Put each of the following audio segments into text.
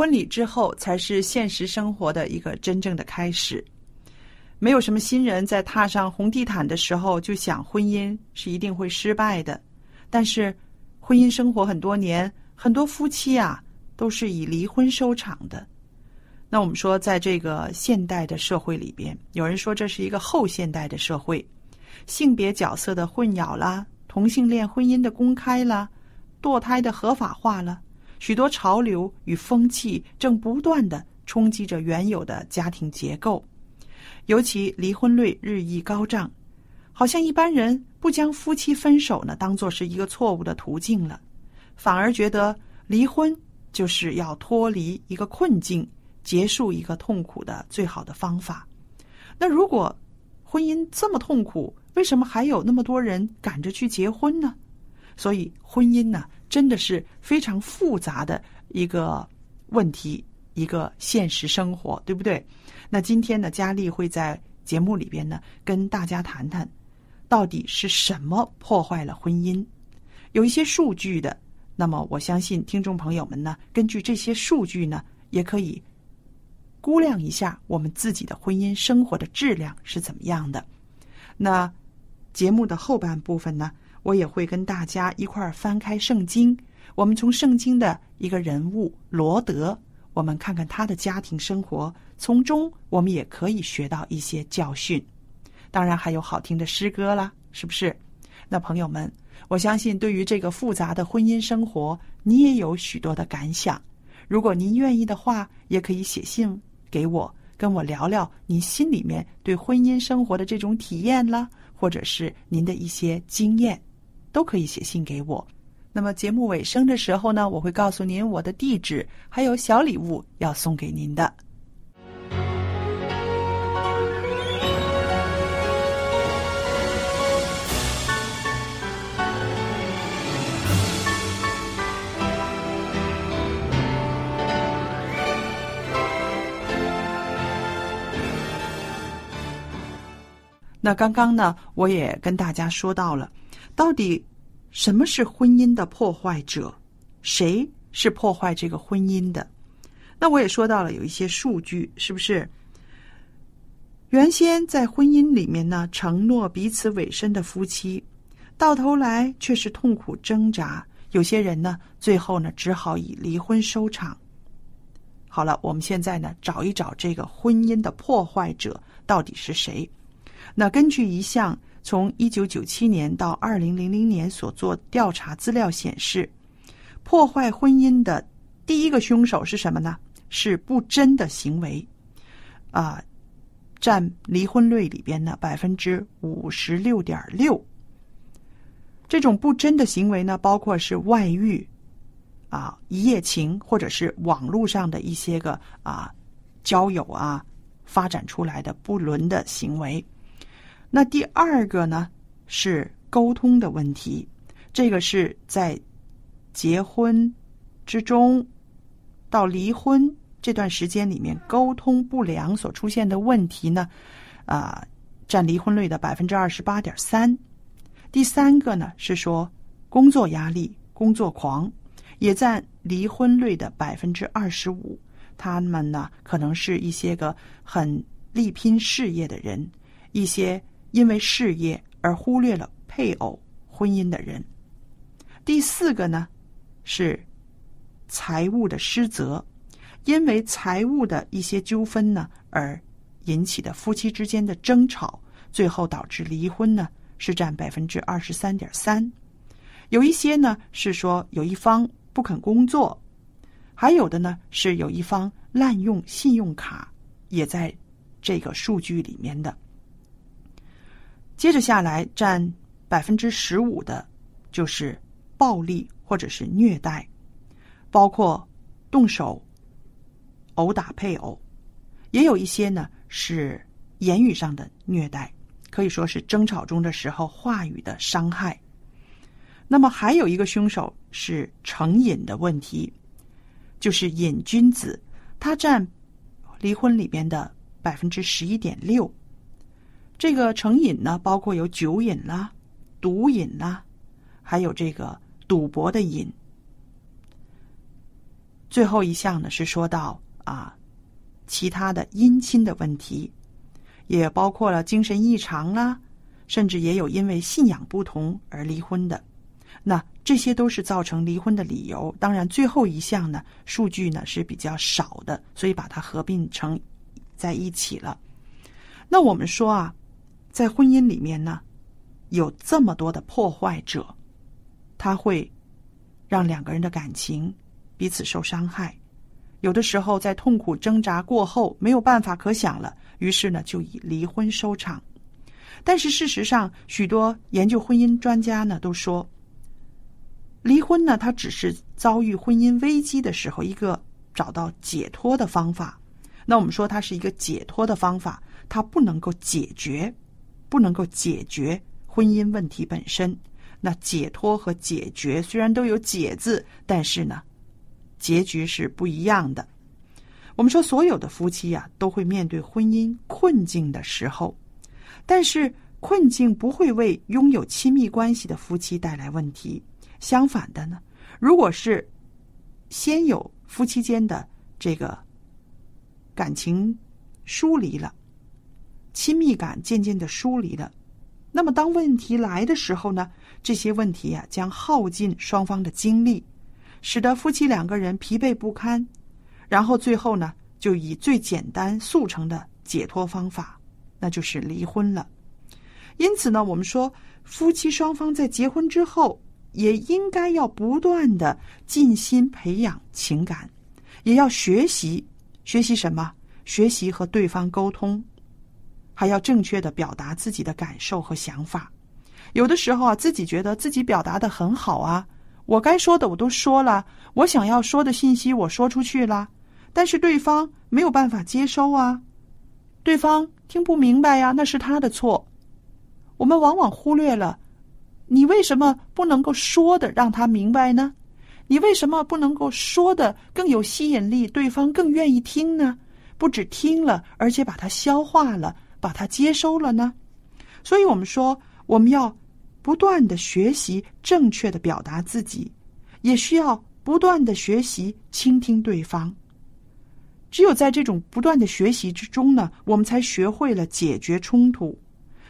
婚礼之后才是现实生活的一个真正的开始。没有什么新人在踏上红地毯的时候就想婚姻是一定会失败的。但是，婚姻生活很多年，很多夫妻啊都是以离婚收场的。那我们说，在这个现代的社会里边，有人说这是一个后现代的社会，性别角色的混淆啦，同性恋婚姻的公开啦，堕胎的合法化了。许多潮流与风气正不断的冲击着原有的家庭结构，尤其离婚率日益高涨，好像一般人不将夫妻分手呢当做是一个错误的途径了，反而觉得离婚就是要脱离一个困境、结束一个痛苦的最好的方法。那如果婚姻这么痛苦，为什么还有那么多人赶着去结婚呢？所以婚姻呢？真的是非常复杂的一个问题，一个现实生活，对不对？那今天呢，佳丽会在节目里边呢，跟大家谈谈，到底是什么破坏了婚姻？有一些数据的，那么我相信听众朋友们呢，根据这些数据呢，也可以估量一下我们自己的婚姻生活的质量是怎么样的。那节目的后半部分呢？我也会跟大家一块儿翻开圣经，我们从圣经的一个人物罗德，我们看看他的家庭生活，从中我们也可以学到一些教训。当然还有好听的诗歌啦，是不是？那朋友们，我相信对于这个复杂的婚姻生活，你也有许多的感想。如果您愿意的话，也可以写信给我，跟我聊聊您心里面对婚姻生活的这种体验啦，或者是您的一些经验。都可以写信给我。那么节目尾声的时候呢，我会告诉您我的地址，还有小礼物要送给您的。那刚刚呢，我也跟大家说到了。到底什么是婚姻的破坏者？谁是破坏这个婚姻的？那我也说到了有一些数据，是不是？原先在婚姻里面呢，承诺彼此委身的夫妻，到头来却是痛苦挣扎。有些人呢，最后呢，只好以离婚收场。好了，我们现在呢，找一找这个婚姻的破坏者到底是谁？那根据一项。从一九九七年到二零零零年所做调查资料显示，破坏婚姻的第一个凶手是什么呢？是不贞的行为。啊，占离婚率里边的百分之五十六点六。这种不贞的行为呢，包括是外遇、啊一夜情，或者是网络上的一些个啊交友啊发展出来的不伦的行为。那第二个呢是沟通的问题，这个是在结婚之中到离婚这段时间里面沟通不良所出现的问题呢，啊占离婚率的百分之二十八点三。第三个呢是说工作压力、工作狂，也占离婚率的百分之二十五。他们呢可能是一些个很力拼事业的人，一些因为事业而忽略了配偶、婚姻的人。第四个呢是财务的失责，因为财务的一些纠纷呢而引起的夫妻之间的争吵，最后导致离婚呢。是占百分之二十三点三，有一些呢是说有一方不肯工作，还有的呢是有一方滥用信用卡，也在这个数据里面的。接着下来占百分之十五的，就是暴力或者是虐待，包括动手、殴打配偶，也有一些呢是言语上的虐待。可以说是争吵中的时候话语的伤害。那么还有一个凶手是成瘾的问题，就是瘾君子，他占离婚里边的百分之十一点六。这个成瘾呢，包括有酒瘾啦、毒瘾啦，还有这个赌博的瘾。最后一项呢是说到啊，其他的姻亲的问题。也包括了精神异常啦，甚至也有因为信仰不同而离婚的，那这些都是造成离婚的理由。当然，最后一项呢，数据呢是比较少的，所以把它合并成在一起了。那我们说啊，在婚姻里面呢，有这么多的破坏者，他会让两个人的感情彼此受伤害。有的时候，在痛苦挣扎过后，没有办法可想了，于是呢，就以离婚收场。但是事实上，许多研究婚姻专家呢都说，离婚呢，它只是遭遇婚姻危机的时候一个找到解脱的方法。那我们说它是一个解脱的方法，它不能够解决，不能够解决婚姻问题本身。那解脱和解决虽然都有“解”字，但是呢？结局是不一样的。我们说，所有的夫妻呀，都会面对婚姻困境的时候，但是困境不会为拥有亲密关系的夫妻带来问题。相反的呢，如果是先有夫妻间的这个感情疏离了，亲密感渐渐的疏离了，那么当问题来的时候呢，这些问题呀，将耗尽双方的精力。使得夫妻两个人疲惫不堪，然后最后呢，就以最简单速成的解脱方法，那就是离婚了。因此呢，我们说夫妻双方在结婚之后，也应该要不断的尽心培养情感，也要学习学习什么？学习和对方沟通，还要正确的表达自己的感受和想法。有的时候啊，自己觉得自己表达的很好啊。我该说的我都说了，我想要说的信息我说出去了，但是对方没有办法接收啊，对方听不明白呀，那是他的错。我们往往忽略了，你为什么不能够说的让他明白呢？你为什么不能够说的更有吸引力，对方更愿意听呢？不止听了，而且把它消化了，把它接收了呢？所以我们说，我们要。不断的学习正确的表达自己，也需要不断的学习倾听对方。只有在这种不断的学习之中呢，我们才学会了解决冲突，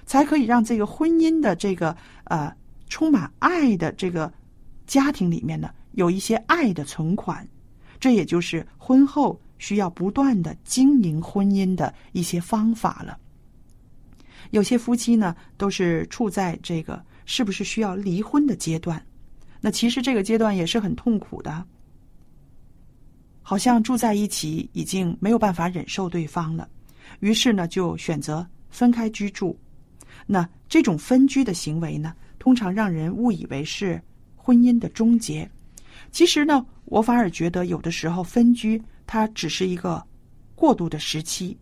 才可以让这个婚姻的这个呃充满爱的这个家庭里面呢，有一些爱的存款。这也就是婚后需要不断的经营婚姻的一些方法了。有些夫妻呢，都是处在这个。是不是需要离婚的阶段？那其实这个阶段也是很痛苦的，好像住在一起已经没有办法忍受对方了。于是呢就选择分开居住。那这种分居的行为呢，通常让人误以为是婚姻的终结。其实呢，我反而觉得有的时候分居它只是一个过渡的时期，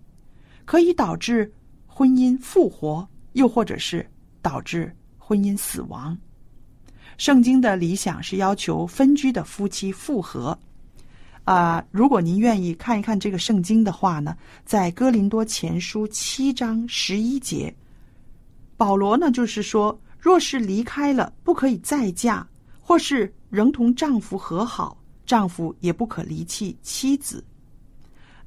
可以导致婚姻复活，又或者是导致婚姻死亡。圣经的理想是要求分居的夫妻复合。啊，如果您愿意看一看这个圣经的话呢，在哥林多前书七章十一节。保罗呢，就是说，若是离开了，不可以再嫁；或是仍同丈夫和好，丈夫也不可离弃妻子。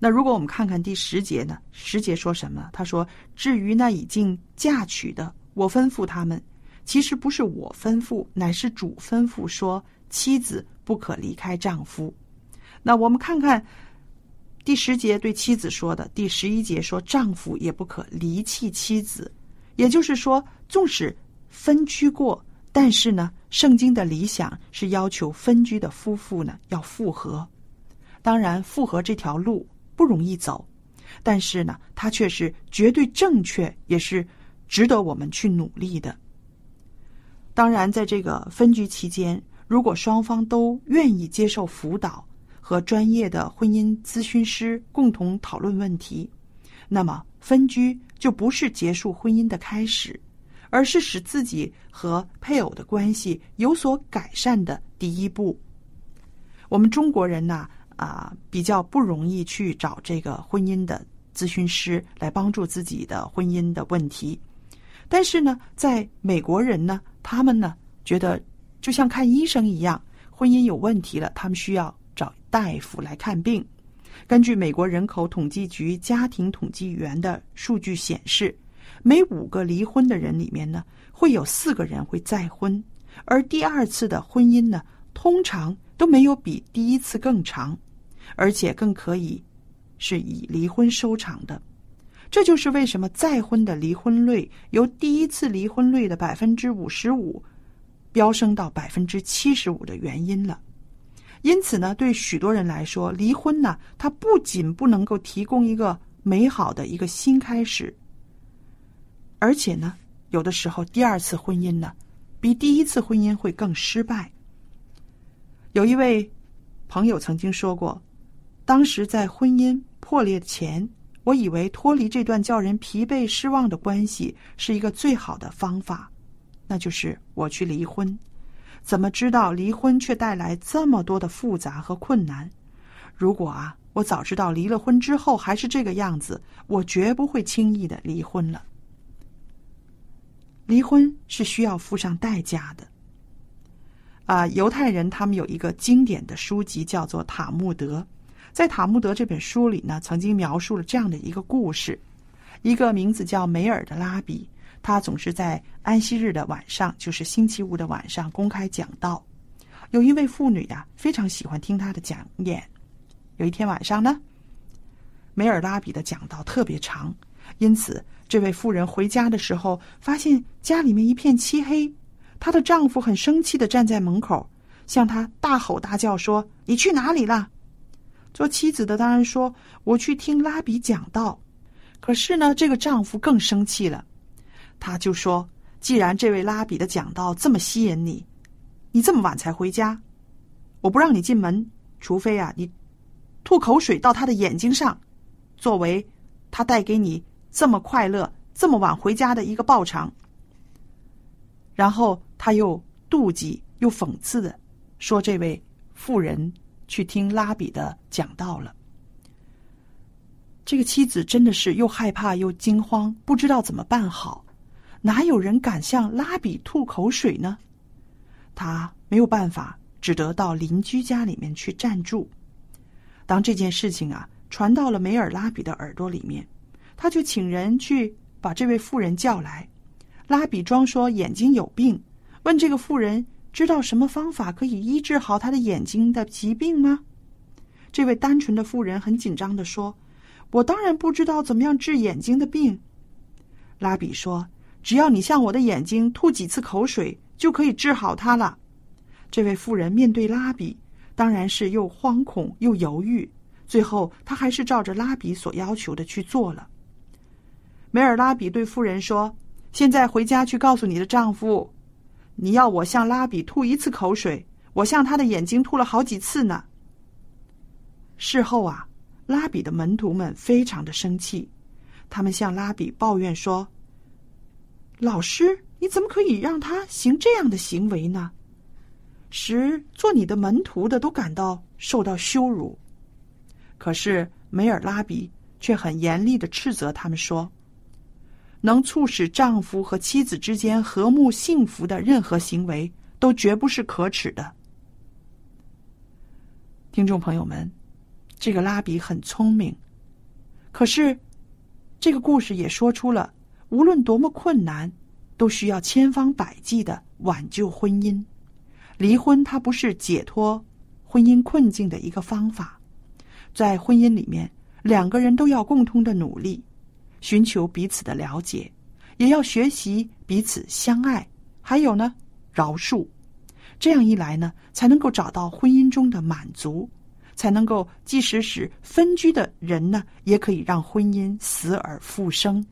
那如果我们看看第十节呢？十节说什么？他说：“至于那已经嫁娶的，我吩咐他们，其实不是我吩咐，乃是主吩咐说，妻子不可离开丈夫。”那我们看看第十节对妻子说的，第十一节说丈夫也不可离弃妻子。也就是说，纵使分居过，但是呢，圣经的理想是要求分居的夫妇呢要复合。当然，复合这条路不容易走，但是呢，它却是绝对正确，也是值得我们去努力的。当然，在这个分居期间，如果双方都愿意接受辅导和专业的婚姻咨询师共同讨论问题，那么分居。就不是结束婚姻的开始，而是使自己和配偶的关系有所改善的第一步。我们中国人呢，啊，啊比较不容易去找这个婚姻的咨询师来帮助自己的婚姻的问题。但是呢，在美国人呢，他们呢觉得就像看医生一样，婚姻有问题了，他们需要找大夫来看病。根据美国人口统计局家庭统计员的数据显示，每五个离婚的人里面呢，会有四个人会再婚，而第二次的婚姻呢，通常都没有比第一次更长，而且更可以是以离婚收场的。这就是为什么再婚的离婚率由第一次离婚率的百分之五十五飙升到百分之七十五的原因了。因此呢，对许多人来说，离婚呢，它不仅不能够提供一个美好的一个新开始，而且呢，有的时候第二次婚姻呢，比第一次婚姻会更失败。有一位朋友曾经说过，当时在婚姻破裂前，我以为脱离这段叫人疲惫失望的关系是一个最好的方法，那就是我去离婚。怎么知道离婚却带来这么多的复杂和困难？如果啊，我早知道离了婚之后还是这个样子，我绝不会轻易的离婚了。离婚是需要付上代价的。啊，犹太人他们有一个经典的书籍叫做《塔木德》，在《塔木德》这本书里呢，曾经描述了这样的一个故事：一个名字叫梅尔的拉比。他总是在安息日的晚上，就是星期五的晚上公开讲道。有一位妇女呀，非常喜欢听他的讲演。有一天晚上呢，梅尔拉比的讲道特别长，因此这位妇人回家的时候，发现家里面一片漆黑。她的丈夫很生气的站在门口，向她大吼大叫说：“你去哪里了？”做妻子的当然说：“我去听拉比讲道。”可是呢，这个丈夫更生气了。他就说：“既然这位拉比的讲道这么吸引你，你这么晚才回家，我不让你进门，除非啊你吐口水到他的眼睛上，作为他带给你这么快乐、这么晚回家的一个报偿。”然后他又妒忌又讽刺的说：“这位妇人去听拉比的讲道了。”这个妻子真的是又害怕又惊慌，不知道怎么办好。哪有人敢向拉比吐口水呢？他没有办法，只得到邻居家里面去暂住。当这件事情啊传到了梅尔拉比的耳朵里面，他就请人去把这位妇人叫来。拉比装说眼睛有病，问这个妇人知道什么方法可以医治好他的眼睛的疾病吗？这位单纯的妇人很紧张的说：“我当然不知道怎么样治眼睛的病。”拉比说。只要你向我的眼睛吐几次口水，就可以治好它了。这位妇人面对拉比，当然是又惶恐又犹豫。最后，她还是照着拉比所要求的去做了。梅尔拉比对妇人说：“现在回家去告诉你的丈夫，你要我向拉比吐一次口水，我向他的眼睛吐了好几次呢。”事后啊，拉比的门徒们非常的生气，他们向拉比抱怨说：“老师，你怎么可以让他行这样的行为呢？使做你的门徒的都感到受到羞辱。”可是梅尔拉比却很严厉的斥责他们说。能促使丈夫和妻子之间和睦幸福的任何行为，都绝不是可耻的。听众朋友们，这个拉比很聪明，可是这个故事也说出了，无论多么困难，都需要千方百计的挽救婚姻。离婚它不是解脱婚姻困境的一个方法，在婚姻里面，两个人都要共同的努力。寻求彼此的了解，也要学习彼此相爱，还有呢，饶恕。这样一来呢，才能够找到婚姻中的满足，才能够即使使分居的人呢，也可以让婚姻死而复生。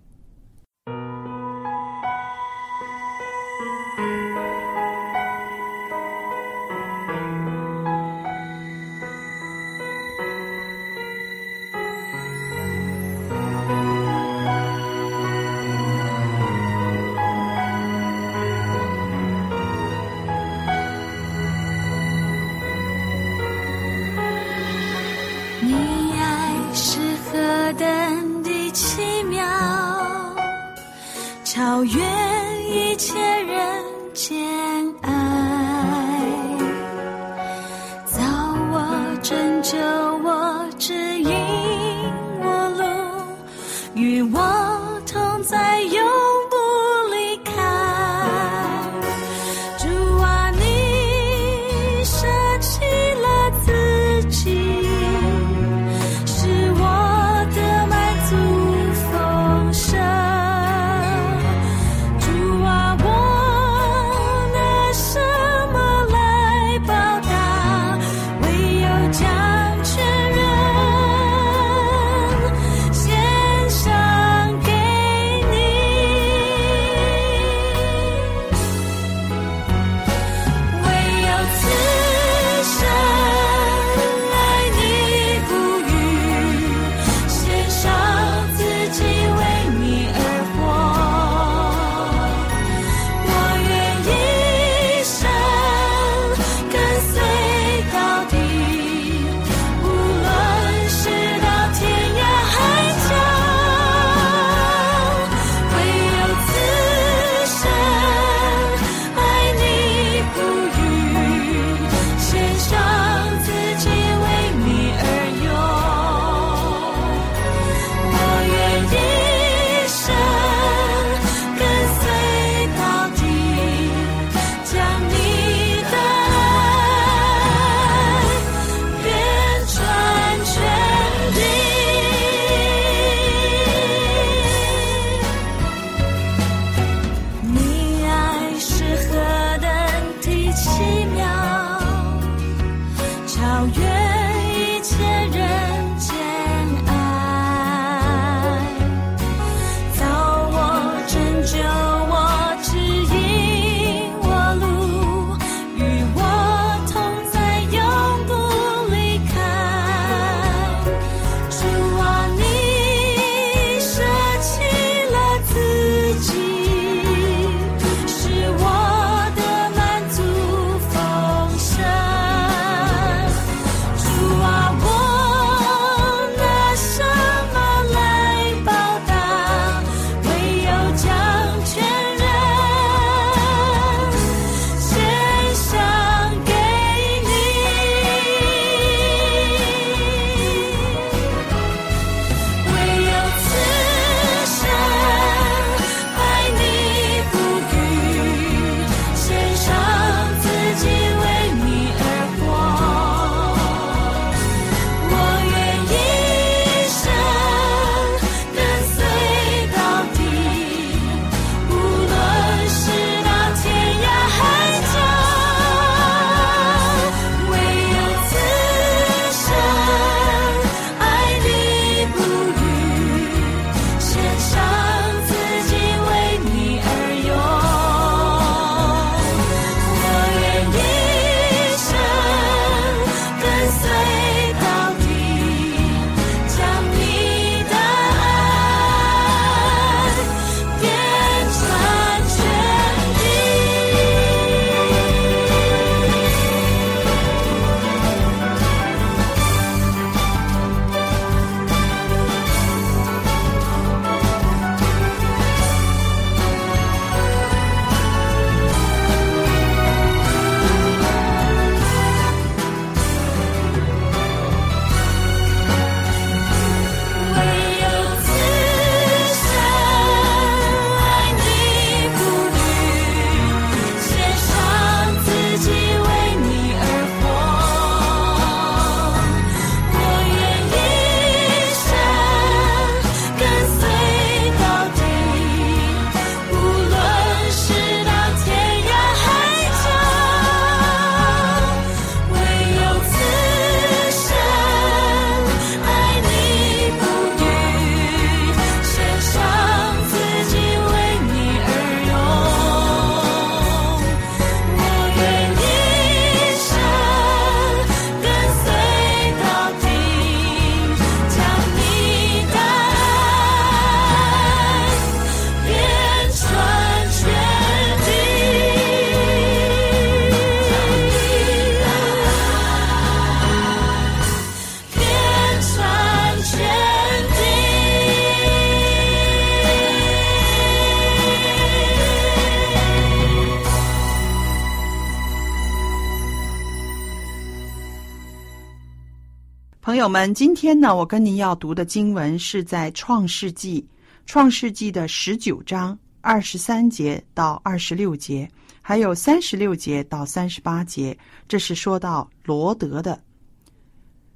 友们，今天呢，我跟您要读的经文是在《创世纪》创世纪的十九章二十三节到二十六节，还有三十六节到三十八节。这是说到罗德的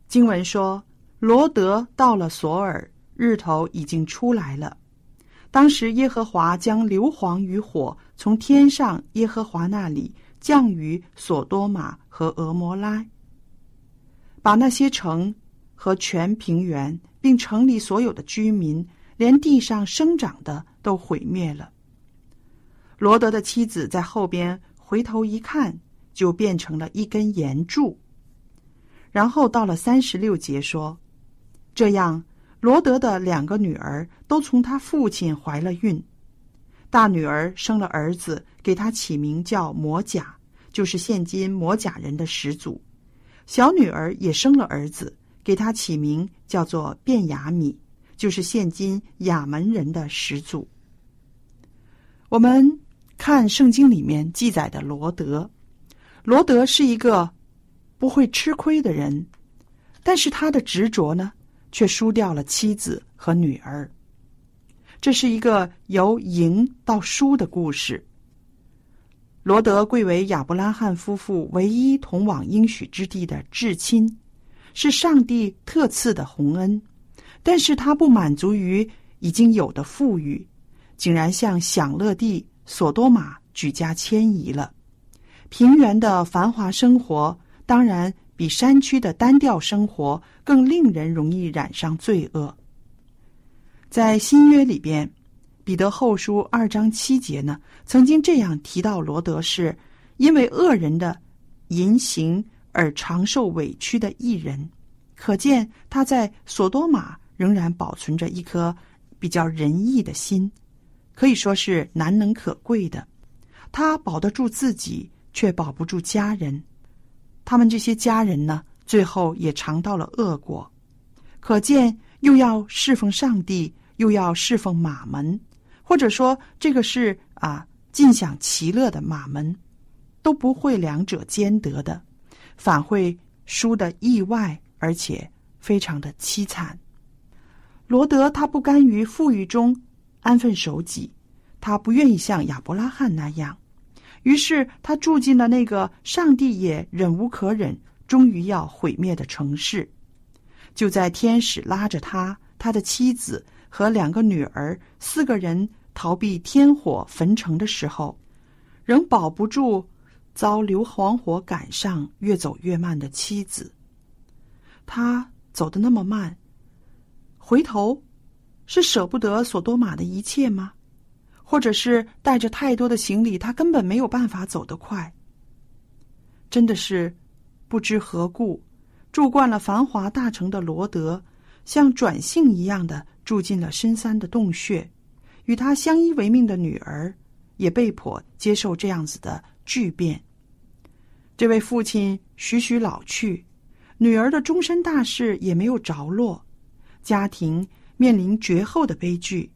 经文说，罗德到了索尔，日头已经出来了。当时耶和华将硫磺与火从天上耶和华那里降于索多玛和俄摩拉，把那些城。和全平原，并城里所有的居民，连地上生长的都毁灭了。罗德的妻子在后边回头一看，就变成了一根岩柱。然后到了三十六节说：“这样，罗德的两个女儿都从他父亲怀了孕。大女儿生了儿子，给他起名叫摩甲，就是现今摩甲人的始祖。小女儿也生了儿子。”给他起名叫做卞雅米，就是现今雅门人的始祖。我们看圣经里面记载的罗德，罗德是一个不会吃亏的人，但是他的执着呢，却输掉了妻子和女儿。这是一个由赢到输的故事。罗德贵为亚伯拉罕夫妇唯一同往应许之地的至亲。是上帝特赐的洪恩，但是他不满足于已经有的富裕，竟然向享乐地索多玛举家迁移了。平原的繁华生活，当然比山区的单调生活更令人容易染上罪恶。在新约里边，彼得后书二章七节呢，曾经这样提到罗德是因为恶人的淫行。而常受委屈的艺人，可见他在索多玛仍然保存着一颗比较仁义的心，可以说是难能可贵的。他保得住自己，却保不住家人。他们这些家人呢，最后也尝到了恶果。可见又要侍奉上帝，又要侍奉马门，或者说这个是啊尽享其乐的马门，都不会两者兼得的。反会输的意外，而且非常的凄惨。罗德他不甘于富裕中安分守己，他不愿意像亚伯拉罕那样，于是他住进了那个上帝也忍无可忍，终于要毁灭的城市。就在天使拉着他、他的妻子和两个女儿四个人逃避天火焚城的时候，仍保不住。遭硫磺火赶上，越走越慢的妻子。他走得那么慢，回头是舍不得索多玛的一切吗？或者是带着太多的行李，他根本没有办法走得快？真的是不知何故，住惯了繁华大城的罗德，像转性一样的住进了深山的洞穴，与他相依为命的女儿也被迫接受这样子的。巨变。这位父亲徐徐老去，女儿的终身大事也没有着落，家庭面临绝后的悲剧。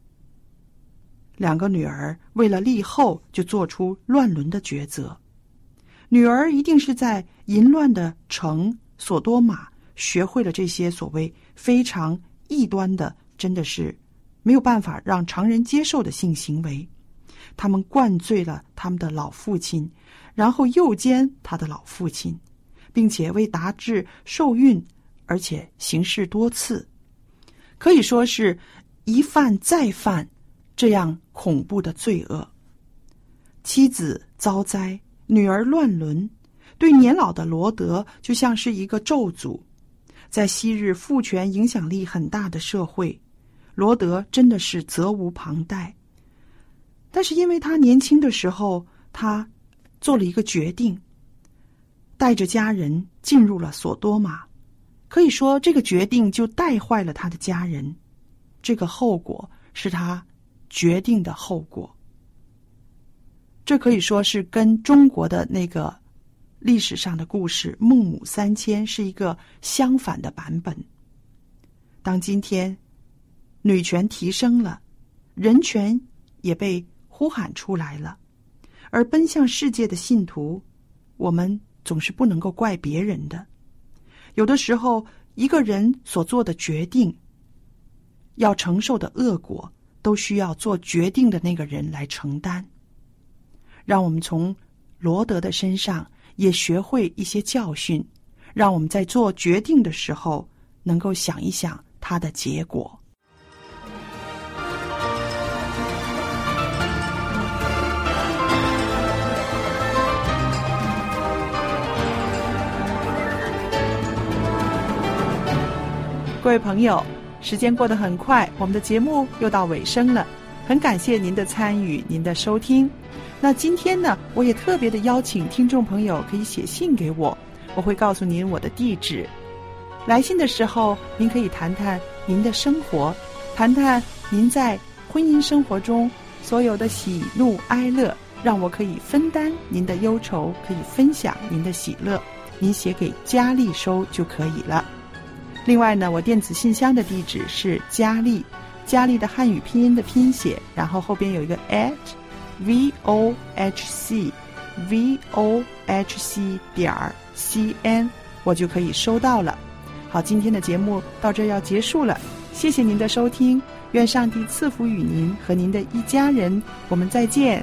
两个女儿为了立后，就做出乱伦的抉择。女儿一定是在淫乱的城索多玛学会了这些所谓非常异端的，真的是没有办法让常人接受的性行为。他们灌醉了他们的老父亲，然后诱奸他的老父亲，并且为达至受孕，而且行事多次，可以说是一犯再犯，这样恐怖的罪恶。妻子遭灾，女儿乱伦，对年老的罗德就像是一个咒诅。在昔日父权影响力很大的社会，罗德真的是责无旁贷。但是，因为他年轻的时候，他做了一个决定，带着家人进入了索多玛。可以说，这个决定就带坏了他的家人。这个后果是他决定的后果。这可以说是跟中国的那个历史上的故事“孟母三迁”是一个相反的版本。当今天女权提升了，人权也被。呼喊出来了，而奔向世界的信徒，我们总是不能够怪别人的。有的时候，一个人所做的决定，要承受的恶果，都需要做决定的那个人来承担。让我们从罗德的身上也学会一些教训，让我们在做决定的时候能够想一想它的结果。各位朋友，时间过得很快，我们的节目又到尾声了。很感谢您的参与，您的收听。那今天呢，我也特别的邀请听众朋友可以写信给我，我会告诉您我的地址。来信的时候，您可以谈谈您的生活，谈谈您在婚姻生活中所有的喜怒哀乐，让我可以分担您的忧愁，可以分享您的喜乐。您写给佳丽收就可以了。另外呢，我电子信箱的地址是佳丽，佳丽的汉语拼音的拼写，然后后边有一个 at v o h c v o h c 点 c n，我就可以收到了。好，今天的节目到这要结束了，谢谢您的收听，愿上帝赐福与您和您的一家人，我们再见。